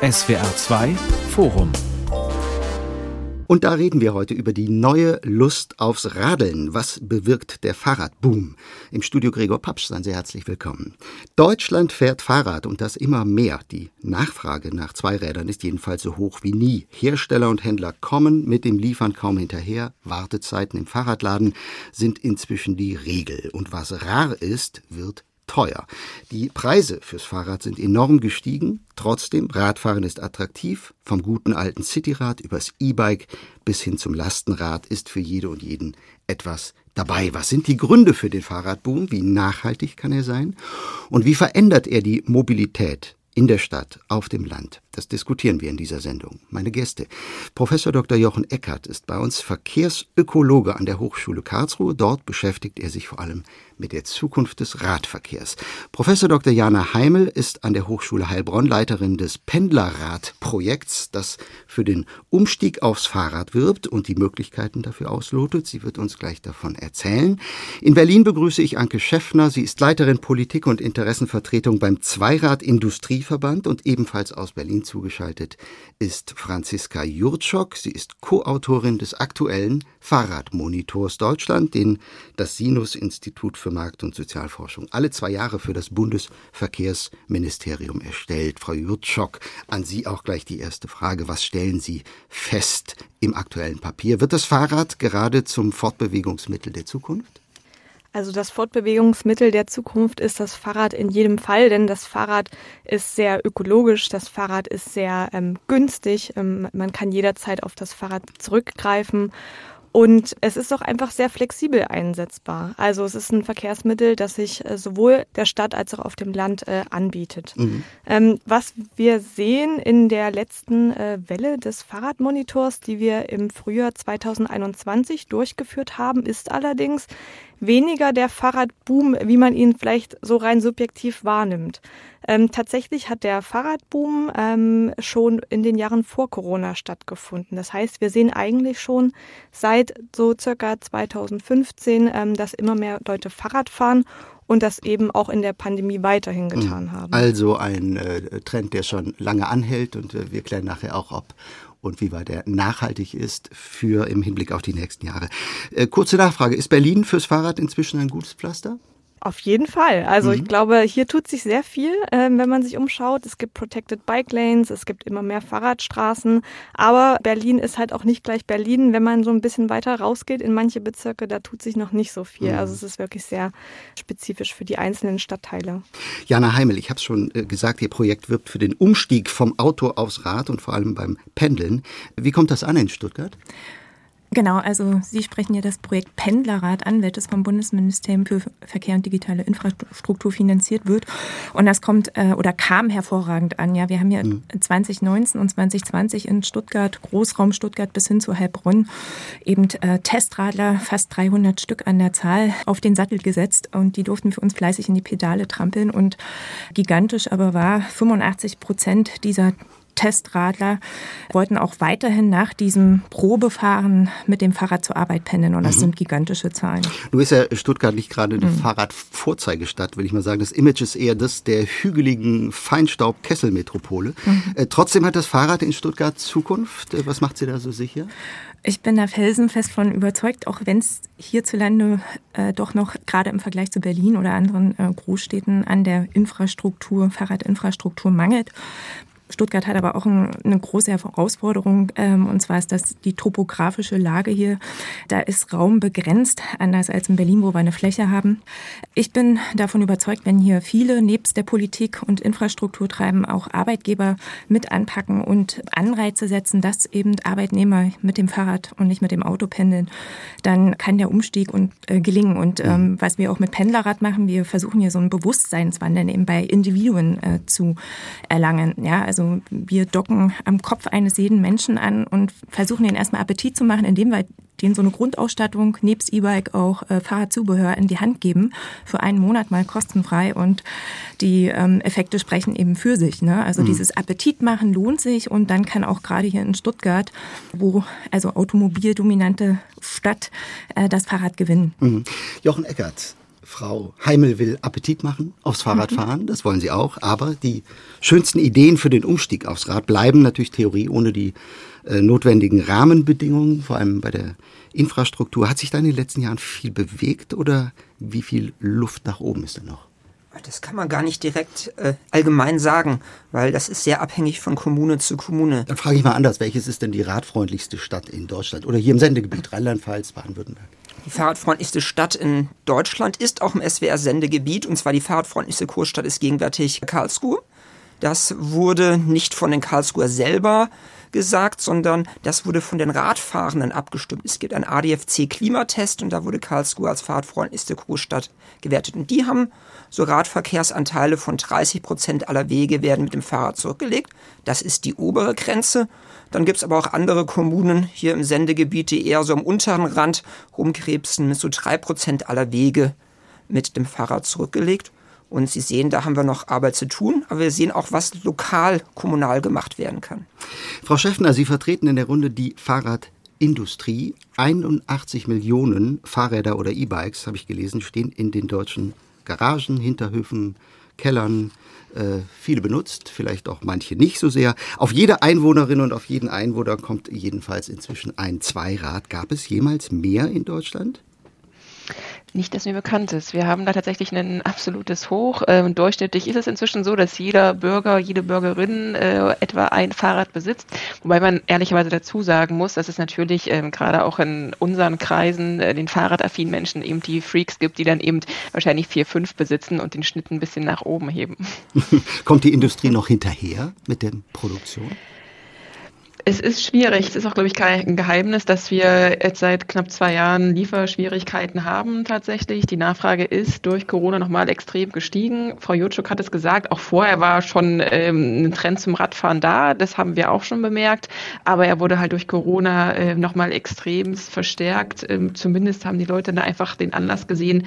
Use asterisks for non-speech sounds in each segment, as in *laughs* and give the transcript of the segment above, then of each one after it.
SWR 2 Forum und da reden wir heute über die neue Lust aufs Radeln. Was bewirkt der Fahrradboom? Im Studio Gregor Papsch, seien Sie herzlich willkommen. Deutschland fährt Fahrrad und das immer mehr. Die Nachfrage nach Zweirädern ist jedenfalls so hoch wie nie. Hersteller und Händler kommen mit dem Liefern kaum hinterher. Wartezeiten im Fahrradladen sind inzwischen die Regel. Und was rar ist, wird teuer. Die Preise fürs Fahrrad sind enorm gestiegen. Trotzdem, Radfahren ist attraktiv. Vom guten alten Cityrad übers E-Bike bis hin zum Lastenrad ist für jede und jeden etwas dabei. Was sind die Gründe für den Fahrradboom? Wie nachhaltig kann er sein? Und wie verändert er die Mobilität in der Stadt, auf dem Land. Das diskutieren wir in dieser Sendung. Meine Gäste. Professor Dr. Jochen Eckert ist bei uns Verkehrsökologe an der Hochschule Karlsruhe. Dort beschäftigt er sich vor allem mit der Zukunft des Radverkehrs. Professor Dr. Jana Heimel ist an der Hochschule Heilbronn Leiterin des Pendlerradprojekts, das für den Umstieg aufs Fahrrad wirbt und die Möglichkeiten dafür auslotet. Sie wird uns gleich davon erzählen. In Berlin begrüße ich Anke Schäffner. Sie ist Leiterin Politik und Interessenvertretung beim Zweirad Industrieverband und ebenfalls aus Berlin zugeschaltet ist Franziska Jurczok. Sie ist Co-Autorin des aktuellen Fahrradmonitors Deutschland, den das Sinus-Institut für Markt- und Sozialforschung alle zwei Jahre für das Bundesverkehrsministerium erstellt. Frau Jurczok, an Sie auch gleich die erste Frage. Was stellen Sie fest im aktuellen Papier? Wird das Fahrrad gerade zum Fortbewegungsmittel der Zukunft? Also das Fortbewegungsmittel der Zukunft ist das Fahrrad in jedem Fall, denn das Fahrrad ist sehr ökologisch, das Fahrrad ist sehr ähm, günstig, ähm, man kann jederzeit auf das Fahrrad zurückgreifen und es ist auch einfach sehr flexibel einsetzbar. Also es ist ein Verkehrsmittel, das sich äh, sowohl der Stadt als auch auf dem Land äh, anbietet. Mhm. Ähm, was wir sehen in der letzten äh, Welle des Fahrradmonitors, die wir im Frühjahr 2021 durchgeführt haben, ist allerdings, weniger der Fahrradboom, wie man ihn vielleicht so rein subjektiv wahrnimmt. Ähm, tatsächlich hat der Fahrradboom ähm, schon in den Jahren vor Corona stattgefunden. Das heißt, wir sehen eigentlich schon seit so circa 2015, ähm, dass immer mehr Leute Fahrrad fahren und das eben auch in der Pandemie weiterhin getan mhm. haben. Also ein äh, Trend, der schon lange anhält und äh, wir klären nachher auch, ob und wie weit er nachhaltig ist für im Hinblick auf die nächsten Jahre. Äh, kurze Nachfrage, ist Berlin fürs Fahrrad inzwischen ein gutes Pflaster? Auf jeden Fall. Also mhm. ich glaube, hier tut sich sehr viel, äh, wenn man sich umschaut. Es gibt Protected Bike Lanes, es gibt immer mehr Fahrradstraßen. Aber Berlin ist halt auch nicht gleich Berlin. Wenn man so ein bisschen weiter rausgeht in manche Bezirke, da tut sich noch nicht so viel. Mhm. Also es ist wirklich sehr spezifisch für die einzelnen Stadtteile. Jana Heimel, ich habe es schon äh, gesagt, Ihr Projekt wirbt für den Umstieg vom Auto aufs Rad und vor allem beim Pendeln. Wie kommt das an in Stuttgart? Genau, also Sie sprechen ja das Projekt Pendlerrad an, welches vom Bundesministerium für Verkehr und digitale Infrastruktur finanziert wird. Und das kommt äh, oder kam hervorragend an. Ja, wir haben ja mhm. 2019 und 2020 in Stuttgart, Großraum Stuttgart bis hin zu Heilbronn, eben äh, Testradler, fast 300 Stück an der Zahl, auf den Sattel gesetzt. Und die durften für uns fleißig in die Pedale trampeln. Und gigantisch aber war 85 Prozent dieser Testradler wollten auch weiterhin nach diesem Probefahren mit dem Fahrrad zur Arbeit pendeln. Und das mhm. sind gigantische Zahlen. Du bist ja Stuttgart nicht gerade eine mhm. Fahrradvorzeigestadt, will ich mal sagen. Das Image ist eher das der hügeligen Feinstaub-Kesselmetropole. Mhm. Äh, trotzdem hat das Fahrrad in Stuttgart Zukunft. Äh, was macht sie da so sicher? Ich bin da felsenfest von überzeugt, auch wenn es hierzulande äh, doch noch gerade im Vergleich zu Berlin oder anderen äh, Großstädten an der Infrastruktur, Fahrradinfrastruktur mangelt. Stuttgart hat aber auch ein, eine große Herausforderung, ähm, und zwar ist das die topografische Lage hier. Da ist Raum begrenzt, anders als in Berlin, wo wir eine Fläche haben. Ich bin davon überzeugt, wenn hier viele nebst der Politik und Infrastruktur treiben, auch Arbeitgeber mit anpacken und Anreize setzen, dass eben Arbeitnehmer mit dem Fahrrad und nicht mit dem Auto pendeln, dann kann der Umstieg und, äh, gelingen. Und ähm, mhm. was wir auch mit Pendlerrad machen, wir versuchen hier so einen Bewusstseinswandel eben bei Individuen äh, zu erlangen. Ja, also also wir docken am Kopf eines jeden Menschen an und versuchen den erstmal Appetit zu machen, indem wir denen so eine Grundausstattung nebst E-Bike auch äh, Fahrradzubehör in die Hand geben, für einen Monat mal kostenfrei und die ähm, Effekte sprechen eben für sich. Ne? Also mhm. dieses Appetit machen lohnt sich und dann kann auch gerade hier in Stuttgart, wo also automobildominante Stadt, äh, das Fahrrad gewinnen. Mhm. Jochen Eckert, Frau Heimel will Appetit machen aufs Fahrradfahren, mhm. das wollen Sie auch, aber die schönsten Ideen für den Umstieg aufs Rad bleiben natürlich Theorie ohne die äh, notwendigen Rahmenbedingungen, vor allem bei der Infrastruktur. Hat sich da in den letzten Jahren viel bewegt oder wie viel Luft nach oben ist da noch? Das kann man gar nicht direkt äh, allgemein sagen, weil das ist sehr abhängig von Kommune zu Kommune. Dann frage ich mal anders, welches ist denn die radfreundlichste Stadt in Deutschland oder hier im Sendegebiet Rheinland-Pfalz, Baden-Württemberg? Die fahrradfreundlichste Stadt in Deutschland ist auch im SWR-Sendegebiet und zwar die fahrradfreundlichste Kurstadt ist gegenwärtig Karlsruhe. Das wurde nicht von den Karlsruher selber gesagt, sondern das wurde von den Radfahrenden abgestimmt. Es gibt einen ADFC-Klimatest und da wurde Karlsruhe als fahrradfreundlichste Großstadt gewertet. Und die haben so Radverkehrsanteile von 30 Prozent aller Wege werden mit dem Fahrrad zurückgelegt. Das ist die obere Grenze. Dann gibt es aber auch andere Kommunen hier im Sendegebiet, die eher so am unteren Rand rumkrebsen, mit so drei Prozent aller Wege mit dem Fahrrad zurückgelegt. Und Sie sehen, da haben wir noch Arbeit zu tun, aber wir sehen auch, was lokal, kommunal gemacht werden kann. Frau Schäffner, Sie vertreten in der Runde die Fahrradindustrie. 81 Millionen Fahrräder oder E-Bikes, habe ich gelesen, stehen in den deutschen Garagen, Hinterhöfen, Kellern. Äh, viele benutzt, vielleicht auch manche nicht so sehr. Auf jede Einwohnerin und auf jeden Einwohner kommt jedenfalls inzwischen ein Zweirad. Gab es jemals mehr in Deutschland? Nicht, dass mir bekannt ist. Wir haben da tatsächlich ein absolutes Hoch. Ähm, durchschnittlich ist es inzwischen so, dass jeder Bürger, jede Bürgerin äh, etwa ein Fahrrad besitzt. Wobei man ehrlicherweise dazu sagen muss, dass es natürlich ähm, gerade auch in unseren Kreisen, äh, den fahrradaffinen Menschen eben die Freaks gibt, die dann eben wahrscheinlich vier, fünf besitzen und den Schnitt ein bisschen nach oben heben. *laughs* Kommt die Industrie noch hinterher mit der Produktion? Es ist schwierig. Es ist auch, glaube ich, kein Geheimnis, dass wir jetzt seit knapp zwei Jahren Lieferschwierigkeiten haben tatsächlich. Die Nachfrage ist durch Corona nochmal extrem gestiegen. Frau Jutschuk hat es gesagt, auch vorher war schon ähm, ein Trend zum Radfahren da. Das haben wir auch schon bemerkt. Aber er wurde halt durch Corona äh, nochmal extrem verstärkt. Ähm, zumindest haben die Leute da einfach den Anlass gesehen,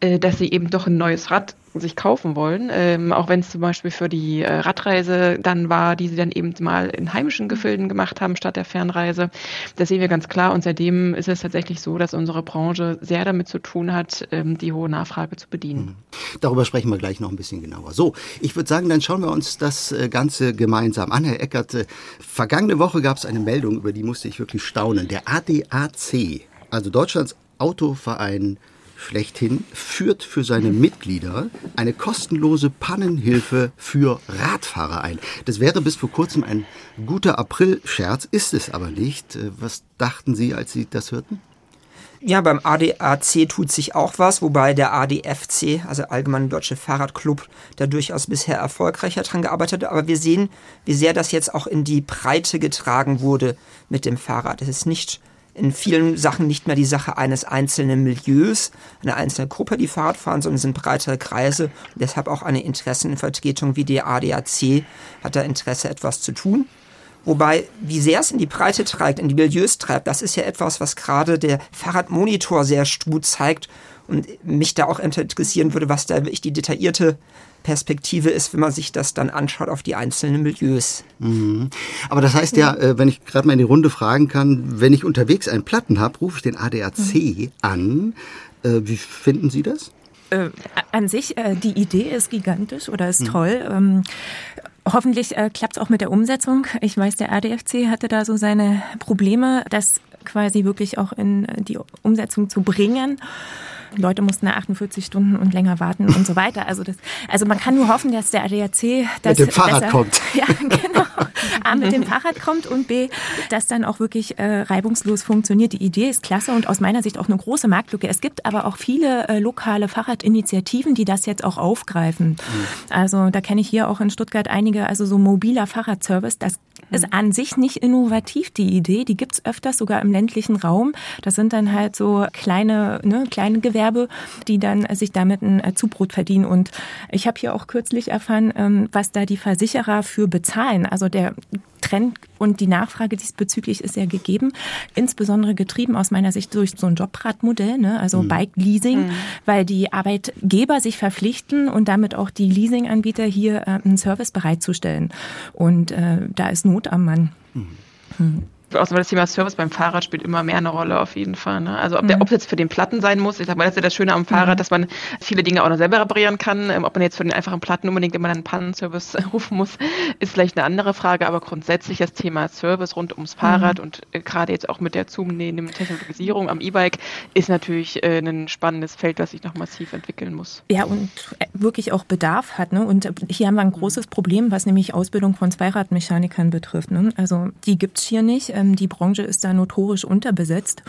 äh, dass sie eben doch ein neues Rad sich kaufen wollen, ähm, auch wenn es zum Beispiel für die äh, Radreise dann war, die sie dann eben mal in heimischen Gefilden gemacht haben statt der Fernreise. Das sehen wir ganz klar und seitdem ist es tatsächlich so, dass unsere Branche sehr damit zu tun hat, ähm, die hohe Nachfrage zu bedienen. Mhm. Darüber sprechen wir gleich noch ein bisschen genauer. So, ich würde sagen, dann schauen wir uns das äh, Ganze gemeinsam an. Herr Eckert, äh, vergangene Woche gab es eine Meldung, über die musste ich wirklich staunen. Der ADAC, also Deutschlands Autoverein schlechthin führt für seine Mitglieder eine kostenlose Pannenhilfe für Radfahrer ein. Das wäre bis vor kurzem ein guter April-Scherz, ist es aber nicht. Äh, was dachten Sie, als Sie das hörten? Ja, beim ADAC tut sich auch was, wobei der ADFC, also Allgemeine Deutsche Fahrradclub, da durchaus bisher erfolgreicher dran gearbeitet hat. Aber wir sehen, wie sehr das jetzt auch in die Breite getragen wurde mit dem Fahrrad. Es ist nicht in vielen Sachen nicht mehr die Sache eines einzelnen Milieus, einer einzelnen Gruppe, die Fahrrad fahren, sondern sind breitere Kreise. Und deshalb auch eine Interessenvertretung wie die ADAC hat da Interesse, etwas zu tun. Wobei, wie sehr es in die Breite treibt, in die Milieus treibt, das ist ja etwas, was gerade der Fahrradmonitor sehr gut zeigt und mich da auch interessieren würde, was da wirklich die detaillierte Perspektive ist, wenn man sich das dann anschaut auf die einzelnen Milieus. Mhm. Aber das heißt ja, äh, wenn ich gerade mal in die Runde fragen kann, wenn ich unterwegs einen Platten habe, rufe ich den ADAC mhm. an. Äh, wie finden Sie das? Äh, an sich, äh, die Idee ist gigantisch oder ist mhm. toll. Ähm, hoffentlich äh, klappt es auch mit der Umsetzung. Ich weiß, der ADFC hatte da so seine Probleme, das quasi wirklich auch in die Umsetzung zu bringen. Leute mussten da 48 Stunden und länger warten und so weiter. Also, das, also man kann nur hoffen, dass der ADAC das mit dem Fahrrad besser, kommt. *laughs* Ja, genau. A, mit dem Fahrrad kommt und B, dass dann auch wirklich äh, reibungslos funktioniert. Die Idee ist klasse und aus meiner Sicht auch eine große Marktlücke. Es gibt aber auch viele äh, lokale Fahrradinitiativen, die das jetzt auch aufgreifen. Mhm. Also da kenne ich hier auch in Stuttgart einige, also so mobiler Fahrradservice, das ist an sich nicht innovativ, die Idee. Die gibt's öfters sogar im ländlichen Raum. Das sind dann halt so kleine, ne, kleine Gewerbe, die dann sich damit ein äh, Zubrot verdienen. Und ich habe hier auch kürzlich erfahren, ähm, was da die Versicherer für bezahlen. Also der Trend und die Nachfrage diesbezüglich ist ja gegeben, insbesondere getrieben aus meiner Sicht durch so ein Jobradmodell, ne? also mhm. Bike Leasing, mhm. weil die Arbeitgeber sich verpflichten und damit auch die Leasinganbieter hier äh, einen Service bereitzustellen. Und äh, da ist Not am Mann. Mhm. Außerdem das Thema Service beim Fahrrad spielt immer mehr eine Rolle auf jeden Fall. Ne? Also ob der, mhm. ob es jetzt für den Platten sein muss, ich sag mal, das ist ja das Schöne am Fahrrad, mhm. dass man viele Dinge auch noch selber reparieren kann. Ähm, ob man jetzt für den einfachen Platten unbedingt immer einen Pannenservice *laughs* rufen muss, ist vielleicht eine andere Frage, aber grundsätzlich das Thema Service rund ums Fahrrad mhm. und äh, gerade jetzt auch mit der zunehmenden Technologisierung am E-Bike ist natürlich äh, ein spannendes Feld, was sich noch massiv entwickeln muss. Ja, und äh, wirklich auch Bedarf hat. Ne? Und hier haben wir ein großes Problem, was nämlich Ausbildung von Zweiradmechanikern betrifft. Ne? Also die gibt es hier nicht. Ähm, die Branche ist da notorisch unterbesetzt.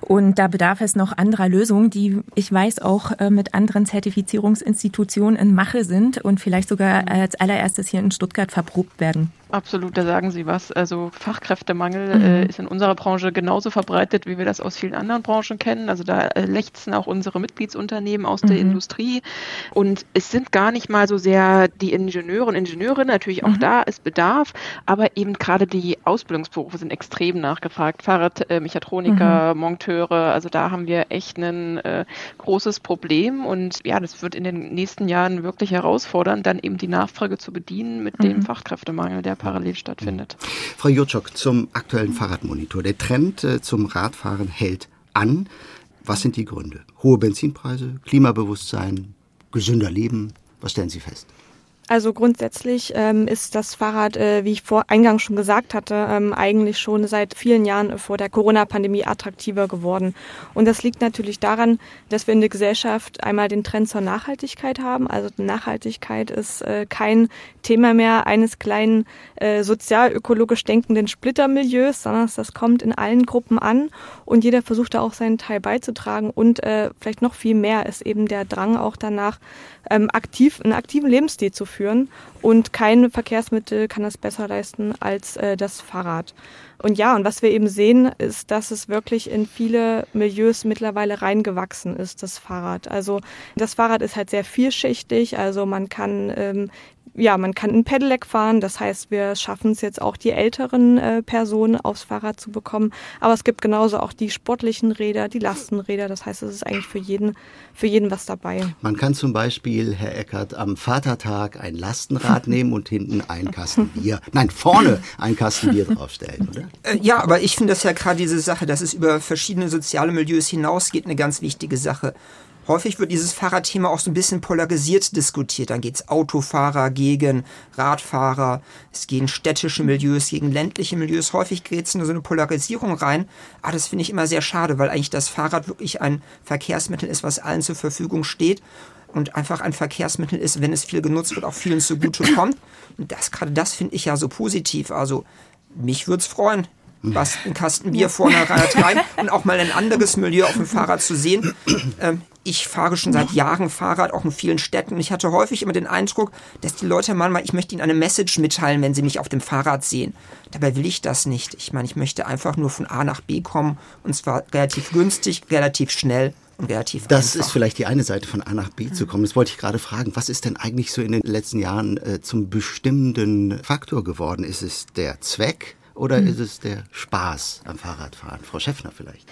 Und da bedarf es noch anderer Lösungen, die ich weiß auch äh, mit anderen Zertifizierungsinstitutionen in Mache sind und vielleicht sogar mhm. als allererstes hier in Stuttgart verprobt werden. Absolut, da sagen Sie was. Also Fachkräftemangel mhm. äh, ist in unserer Branche genauso verbreitet, wie wir das aus vielen anderen Branchen kennen. Also da äh, lechzen auch unsere Mitgliedsunternehmen aus mhm. der Industrie. Und es sind gar nicht mal so sehr die Ingenieure und Ingenieurinnen, natürlich auch mhm. da ist Bedarf, aber eben gerade die Ausbildungsberufe sind extrem nachgefragt. Fahrradmechatroniker, äh, Monteure, also da haben wir echt ein äh, großes Problem. Und ja, das wird in den nächsten Jahren wirklich herausfordern, dann eben die Nachfrage zu bedienen mit dem mhm. Fachkräftemangel, der parallel stattfindet. Frau Jutschok, zum aktuellen Fahrradmonitor. Der Trend äh, zum Radfahren hält an. Was sind die Gründe? Hohe Benzinpreise, Klimabewusstsein, gesünder Leben? Was stellen Sie fest? Also grundsätzlich ähm, ist das Fahrrad, äh, wie ich vor Eingang schon gesagt hatte, ähm, eigentlich schon seit vielen Jahren vor der Corona-Pandemie attraktiver geworden. Und das liegt natürlich daran, dass wir in der Gesellschaft einmal den Trend zur Nachhaltigkeit haben. Also Nachhaltigkeit ist äh, kein Thema mehr eines kleinen äh, sozial-ökologisch denkenden Splittermilieus, sondern das kommt in allen Gruppen an und jeder versucht da auch seinen Teil beizutragen. Und äh, vielleicht noch viel mehr ist eben der Drang auch danach, ähm, aktiv, einen aktiven Lebensstil zu führen. Und kein Verkehrsmittel kann das besser leisten als äh, das Fahrrad. Und ja, und was wir eben sehen, ist, dass es wirklich in viele Milieus mittlerweile reingewachsen ist, das Fahrrad. Also das Fahrrad ist halt sehr vielschichtig. Also man kann ähm, ja, man kann ein Pedelec fahren. Das heißt, wir schaffen es jetzt auch, die älteren äh, Personen aufs Fahrrad zu bekommen. Aber es gibt genauso auch die sportlichen Räder, die Lastenräder. Das heißt, es ist eigentlich für jeden, für jeden was dabei. Man kann zum Beispiel, Herr Eckert, am Vatertag ein Lastenrad nehmen und hinten ein Kasten Bier, *laughs* nein, vorne ein Kasten Bier *laughs* draufstellen, oder? Äh, ja, aber ich finde das ja gerade diese Sache, dass es über verschiedene soziale Milieus hinausgeht, eine ganz wichtige Sache. Häufig wird dieses Fahrradthema auch so ein bisschen polarisiert diskutiert. Dann geht's Autofahrer gegen Radfahrer, es gehen städtische Milieus gegen ländliche Milieus. Häufig geht's in so eine Polarisierung rein. Aber ah, das finde ich immer sehr schade, weil eigentlich das Fahrrad wirklich ein Verkehrsmittel ist, was allen zur Verfügung steht und einfach ein Verkehrsmittel ist, wenn es viel genutzt wird, auch vielen zugute kommt. Und das, gerade das finde ich ja so positiv. Also mich würde es freuen, was ein Kasten Bier vorne rein *laughs* und auch mal ein anderes Milieu auf dem Fahrrad zu sehen. Ähm, ich fahre schon seit Jahren Fahrrad, auch in vielen Städten. Und ich hatte häufig immer den Eindruck, dass die Leute manchmal, ich möchte ihnen eine Message mitteilen, wenn sie mich auf dem Fahrrad sehen. Dabei will ich das nicht. Ich meine, ich möchte einfach nur von A nach B kommen und zwar relativ günstig, relativ schnell und relativ Das einfach. ist vielleicht die eine Seite von A nach B zu kommen. Das wollte ich gerade fragen. Was ist denn eigentlich so in den letzten Jahren äh, zum bestimmenden Faktor geworden? Ist es der Zweck? Oder hm. ist es der Spaß am Fahrradfahren? Frau Schäffner vielleicht.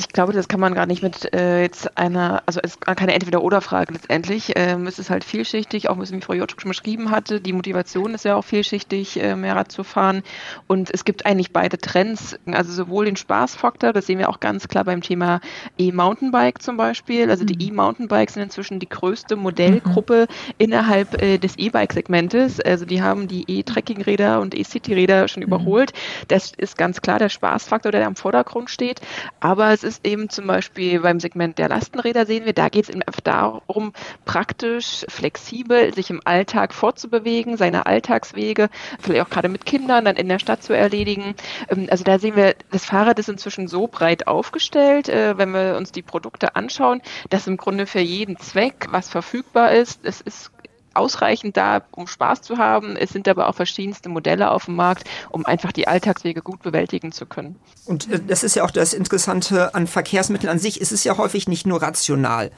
Ich glaube, das kann man gar nicht mit äh, jetzt einer, also es ist keine Entweder-Oder-Frage letztendlich. Ähm, es ist halt vielschichtig, auch ein bisschen wie Frau Jotschuk schon beschrieben hatte. Die Motivation ist ja auch vielschichtig, äh, mehr Rad zu fahren. Und es gibt eigentlich beide Trends, also sowohl den Spaßfaktor, das sehen wir auch ganz klar beim Thema E-Mountainbike zum Beispiel. Also die mhm. E-Mountainbikes sind inzwischen die größte Modellgruppe mhm. innerhalb äh, des E-Bike-Segmentes. Also die haben die E-Trekking-Räder und E-City-Räder schon mhm. überholt. Das ist ganz klar der Spaßfaktor, der da im Vordergrund steht. Aber es ist ist eben zum Beispiel beim Segment der Lastenräder sehen wir, da geht es eben einfach darum, praktisch, flexibel sich im Alltag fortzubewegen, seine Alltagswege, vielleicht auch gerade mit Kindern dann in der Stadt zu erledigen. Ähm, also da sehen wir, das Fahrrad ist inzwischen so breit aufgestellt, äh, wenn wir uns die Produkte anschauen, dass im Grunde für jeden Zweck, was verfügbar ist, es ist ausreichend da, um Spaß zu haben. Es sind aber auch verschiedenste Modelle auf dem Markt, um einfach die Alltagswege gut bewältigen zu können. Und äh, das ist ja auch das Interessante an Verkehrsmitteln an sich. Es ist ja häufig nicht nur rational.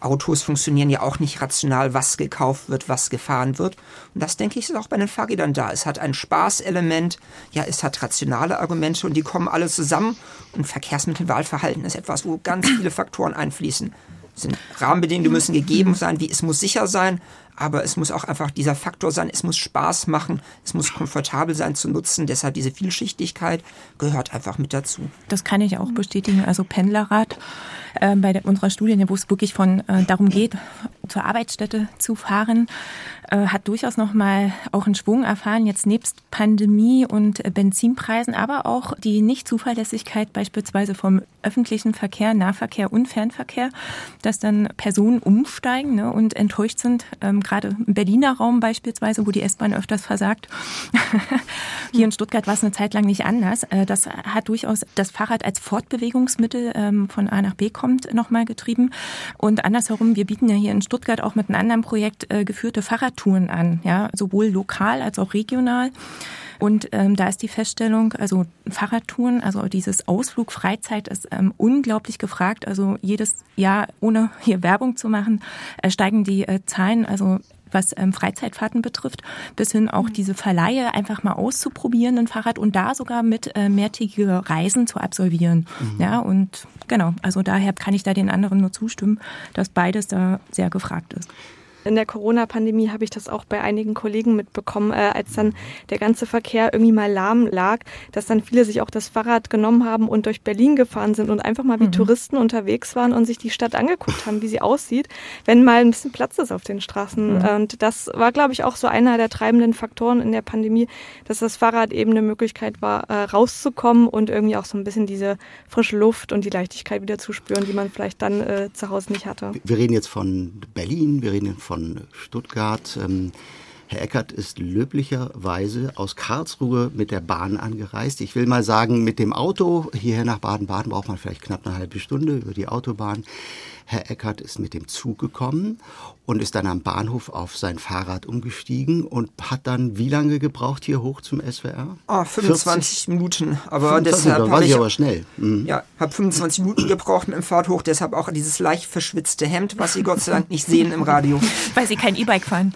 Autos funktionieren ja auch nicht rational, was gekauft wird, was gefahren wird. Und das, denke ich, ist auch bei den Fahrrädern da. Es hat ein Spaßelement, ja, es hat rationale Argumente und die kommen alle zusammen. Und Verkehrsmittelwahlverhalten ist etwas, wo ganz viele Faktoren einfließen. Es sind Rahmenbedingungen, die müssen gegeben sein, wie es muss sicher sein, aber es muss auch einfach dieser Faktor sein, es muss Spaß machen, es muss komfortabel sein zu nutzen. Deshalb diese Vielschichtigkeit gehört einfach mit dazu. Das kann ich auch bestätigen. Also Pendlerrad äh, bei der, unserer Studie, wo es wirklich von äh, darum geht, zur Arbeitsstätte zu fahren, äh, hat durchaus noch mal auch einen Schwung erfahren, jetzt nebst Pandemie und Benzinpreisen, aber auch die Nichtzuverlässigkeit beispielsweise vom öffentlichen Verkehr, Nahverkehr und Fernverkehr, dass dann Personen umsteigen ne, und enttäuscht sind, ähm, gerade im Berliner Raum beispielsweise, wo die S-Bahn öfters versagt. *laughs* Hier in Stuttgart war es eine Zeit lang nicht anders. Äh, das hat durchaus das Fahrrad als Fortbewegungsmittel ähm, von A nach B kommt nochmal getrieben. Und andersherum, wir bieten ja hier in Stuttgart auch mit einem anderen Projekt äh, geführte Fahrradtouren an, ja, sowohl lokal als auch regional. Und ähm, da ist die Feststellung, also Fahrradtouren, also dieses Ausflug Freizeit ist ähm, unglaublich gefragt. Also jedes Jahr, ohne hier Werbung zu machen, äh, steigen die äh, Zahlen, also was ähm, Freizeitfahrten betrifft, bis hin auch mhm. diese Verleihe einfach mal auszuprobieren, ein Fahrrad und da sogar mit äh, mehrtägige Reisen zu absolvieren. Mhm. Ja, und genau, also daher kann ich da den anderen nur zustimmen, dass beides da sehr gefragt ist. In der Corona-Pandemie habe ich das auch bei einigen Kollegen mitbekommen, äh, als dann der ganze Verkehr irgendwie mal lahm lag, dass dann viele sich auch das Fahrrad genommen haben und durch Berlin gefahren sind und einfach mal wie mhm. Touristen unterwegs waren und sich die Stadt angeguckt haben, wie sie aussieht, wenn mal ein bisschen Platz ist auf den Straßen. Mhm. Und das war, glaube ich, auch so einer der treibenden Faktoren in der Pandemie, dass das Fahrrad eben eine Möglichkeit war, äh, rauszukommen und irgendwie auch so ein bisschen diese frische Luft und die Leichtigkeit wieder zu spüren, die man vielleicht dann äh, zu Hause nicht hatte. Wir reden jetzt von Berlin, wir reden von von Stuttgart. Ähm, Herr Eckert ist löblicherweise aus Karlsruhe mit der Bahn angereist. Ich will mal sagen, mit dem Auto hierher nach Baden-Baden braucht man vielleicht knapp eine halbe Stunde über die Autobahn. Herr Eckert ist mit dem Zug gekommen und ist dann am Bahnhof auf sein Fahrrad umgestiegen und hat dann wie lange gebraucht hier hoch zum SWR? Oh, 25 40? Minuten. Aber 25, deshalb war ich aber schnell. Mhm. Ja, habe 25 Minuten gebraucht mit dem Fahrt hoch. Deshalb auch dieses leicht verschwitzte Hemd, was Sie Gott sei Dank nicht sehen im Radio. *laughs* Weil Sie kein E-Bike fahren.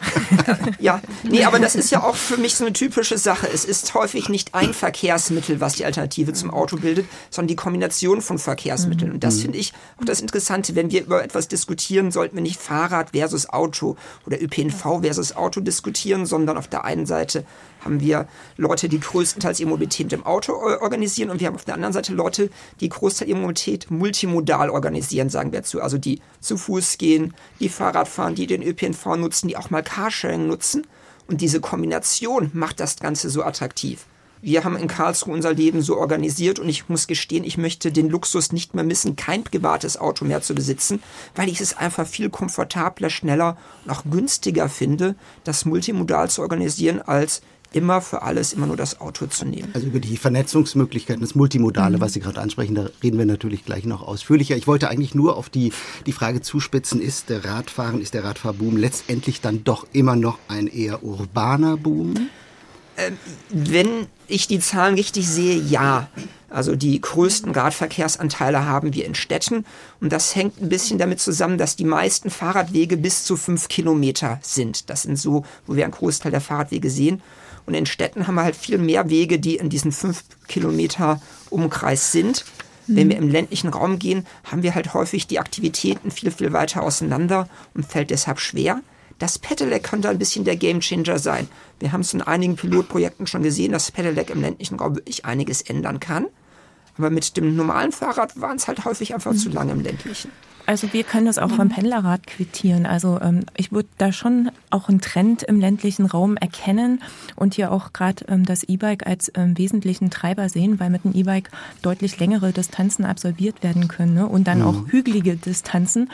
ja, nee, aber das ist ja auch für mich so eine typische Sache. Es ist häufig nicht ein Verkehrsmittel, was die Alternative zum Auto bildet, sondern die Kombination von Verkehrsmitteln. Und das mhm. finde ich auch das Interessante. Wenn wir über etwas diskutieren, sollten wir nicht Fahrrad versus Auto oder ÖPNV versus Auto diskutieren, sondern auf der einen Seite haben wir Leute, die größtenteils ihre Mobilität mit dem Auto organisieren und wir haben auf der anderen Seite Leute, die Großteil ihrer Mobilität multimodal organisieren, sagen wir dazu. Also die zu Fuß gehen, die Fahrrad fahren, die den ÖPNV nutzen, die auch mal Carsharing nutzen. Und diese Kombination macht das Ganze so attraktiv. Wir haben in Karlsruhe unser Leben so organisiert und ich muss gestehen, ich möchte den Luxus nicht mehr missen, kein privates Auto mehr zu besitzen, weil ich es einfach viel komfortabler, schneller und auch günstiger finde, das multimodal zu organisieren, als immer für alles immer nur das Auto zu nehmen. Also über die Vernetzungsmöglichkeiten, das Multimodale, mhm. was Sie gerade ansprechen, da reden wir natürlich gleich noch ausführlicher. Ich wollte eigentlich nur auf die, die Frage zuspitzen, ist der Radfahren, ist der Radfahrboom letztendlich dann doch immer noch ein eher urbaner Boom? Ähm, wenn ich die Zahlen richtig sehe, ja. Also die größten Radverkehrsanteile haben wir in Städten. Und das hängt ein bisschen damit zusammen, dass die meisten Fahrradwege bis zu fünf Kilometer sind. Das sind so, wo wir einen Großteil der Fahrradwege sehen. Und in Städten haben wir halt viel mehr Wege, die in diesen fünf Kilometer Umkreis sind. Wenn wir im ländlichen Raum gehen, haben wir halt häufig die Aktivitäten viel, viel weiter auseinander und fällt deshalb schwer. Das Pedelec könnte ein bisschen der Gamechanger sein. Wir haben es in einigen Pilotprojekten schon gesehen, dass Pedelec im ländlichen Raum wirklich einiges ändern kann. Aber mit dem normalen Fahrrad waren es halt häufig einfach mhm. zu lang im ländlichen. Also wir können das auch vom Pendlerrad quittieren. Also ähm, ich würde da schon auch einen Trend im ländlichen Raum erkennen und hier auch gerade ähm, das E-Bike als ähm, wesentlichen Treiber sehen, weil mit dem E-Bike deutlich längere Distanzen absolviert werden können ne? und dann mhm. auch hügelige Distanzen.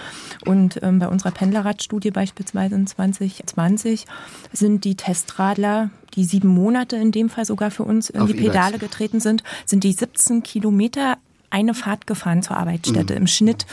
Und ähm, bei unserer Pendlerradstudie beispielsweise in 2020 sind die Testradler die sieben Monate in dem Fall sogar für uns in Auf die Pedale getreten sind, sind die 17 Kilometer eine Fahrt gefahren zur Arbeitsstätte mhm. im Schnitt.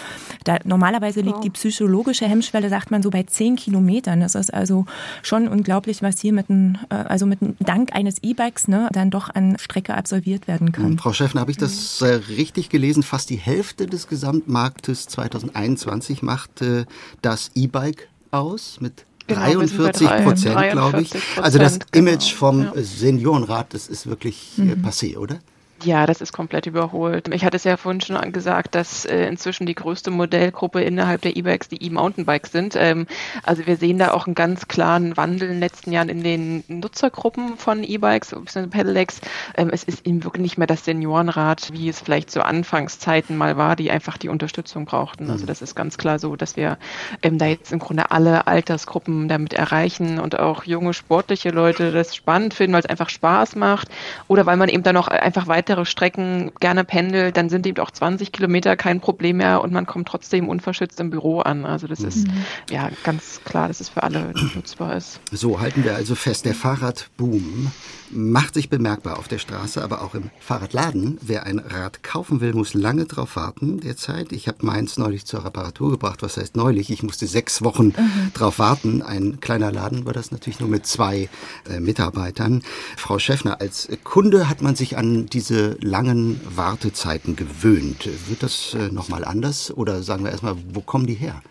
Da, normalerweise liegt die psychologische Hemmschwelle, sagt man so, bei zehn Kilometern. Das ist also schon unglaublich, was hier mit einem, äh, also mit einem Dank eines E-Bikes ne, dann doch an Strecke absolviert werden kann. Mhm. Frau Schäffner, habe ich das äh, richtig gelesen? Fast die Hälfte des Gesamtmarktes 2021 macht äh, das E-Bike aus mit Genau, 43 Prozent, glaube ich. Also das genau. Image vom ja. Seniorenrat, das ist wirklich äh, mhm. passé, oder? Ja, das ist komplett überholt. Ich hatte es ja vorhin schon gesagt, dass äh, inzwischen die größte Modellgruppe innerhalb der E-Bikes die E-Mountainbikes sind. Ähm, also wir sehen da auch einen ganz klaren Wandel in den letzten Jahren in den Nutzergruppen von E-Bikes bzw. Pedelecs. Ähm, es ist eben wirklich nicht mehr das Seniorenrad, wie es vielleicht zu Anfangszeiten mal war, die einfach die Unterstützung brauchten. Also mhm. das ist ganz klar so, dass wir ähm, da jetzt im Grunde alle Altersgruppen damit erreichen und auch junge sportliche Leute das spannend finden, weil es einfach Spaß macht oder weil man eben dann auch einfach weiter weitere Strecken gerne pendelt, dann sind eben auch 20 Kilometer kein Problem mehr und man kommt trotzdem unverschützt im Büro an. Also das mhm. ist ja ganz klar, dass es für alle nutzbar ist. So halten wir also fest, der Fahrradboom macht sich bemerkbar auf der Straße, aber auch im Fahrradladen. Wer ein Rad kaufen will, muss lange drauf warten derzeit. Ich habe meins neulich zur Reparatur gebracht. Was heißt neulich? Ich musste sechs Wochen mhm. drauf warten. Ein kleiner Laden war das natürlich nur mit zwei äh, Mitarbeitern. Frau Schäffner, als Kunde hat man sich an diese langen Wartezeiten gewöhnt. Wird das äh, nochmal anders oder sagen wir erstmal, wo kommen die her?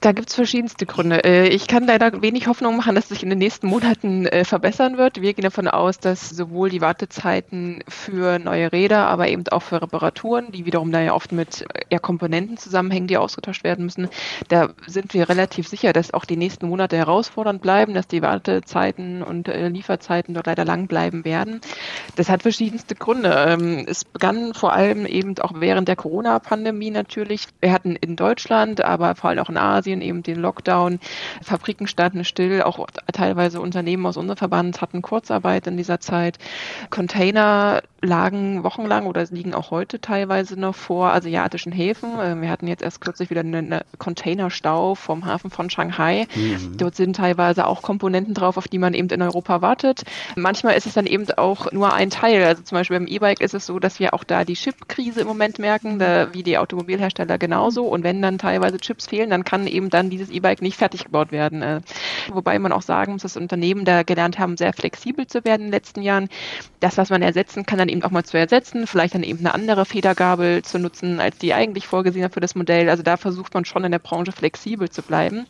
Da gibt's verschiedenste Gründe. Äh, ich kann leider wenig Hoffnung machen, dass sich in den nächsten Monaten äh, verbessern wird. Wir gehen davon aus, dass sowohl die Wartezeiten für neue Räder, aber eben auch für Reparaturen, die wiederum da ja oft mit äh, eher Komponenten zusammenhängen, die ausgetauscht werden müssen, da sind wir relativ sicher, dass auch die nächsten Monate herausfordernd bleiben, dass die Wartezeiten und Lieferzeiten dort leider lang bleiben werden. Das hat verschiedenste Gründe. Ähm, es begann vor allem eben auch während der Corona-Pandemie natürlich. Wir hatten in Deutschland, aber vor allem auch in Asien Asien eben den Lockdown. Fabriken standen still, auch teilweise Unternehmen aus unserem Verband hatten Kurzarbeit in dieser Zeit. Container lagen wochenlang oder liegen auch heute teilweise noch vor asiatischen Häfen. Ähm, wir hatten jetzt erst kürzlich wieder einen Containerstau vom Hafen von Shanghai. Mhm. Dort sind teilweise auch Komponenten drauf, auf die man eben in Europa wartet. Manchmal ist es dann eben auch nur ein Teil. Also zum Beispiel beim E-Bike ist es so, dass wir auch da die Chip-Krise im Moment merken, da, wie die Automobilhersteller genauso. Und wenn dann teilweise Chips fehlen, dann kann eben dann dieses E-Bike nicht fertig gebaut werden. Äh, wobei man auch sagen muss, dass Unternehmen da gelernt haben, sehr flexibel zu werden in den letzten Jahren. Das, was man ersetzen kann, dann eben auch mal zu ersetzen, vielleicht dann eben eine andere Federgabel zu nutzen, als die eigentlich vorgesehen hat für das Modell. Also da versucht man schon in der Branche flexibel zu bleiben.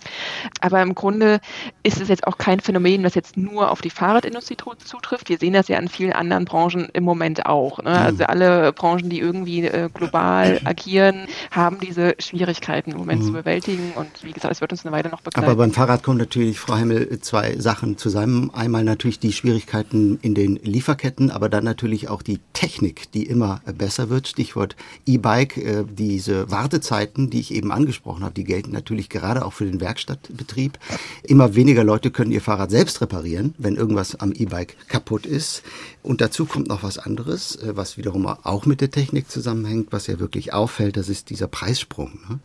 Aber im Grunde ist es jetzt auch kein Phänomen, das jetzt nur auf die Fahrradindustrie zutrifft. Wir sehen das ja in vielen anderen Branchen im Moment auch. Ne? Also alle Branchen, die irgendwie äh, global *clears throat* agieren, haben diese Schwierigkeiten im Moment mhm. zu bewältigen. Und wie gesagt, es wird uns eine Weile noch begleiten. Aber beim Fahrrad kommen natürlich, Frau Hemmel, zwei Sachen zusammen. Einmal natürlich die Schwierigkeiten in den Lieferketten, aber dann natürlich auch die Technik, die immer besser wird. Stichwort E-Bike, äh, diese Wartezeiten, die ich eben angesprochen habe, die gelten natürlich gerade auch für den Werkstattbetrieb. Immer weniger Leute können ihr Fahrrad selbst reparieren, wenn irgendwas am E-Bike kaputt ist. Und dazu kommt noch was anderes, äh, was wiederum auch mit der Technik zusammenhängt, was ja wirklich auffällt, das ist dieser Preissprung. Ne?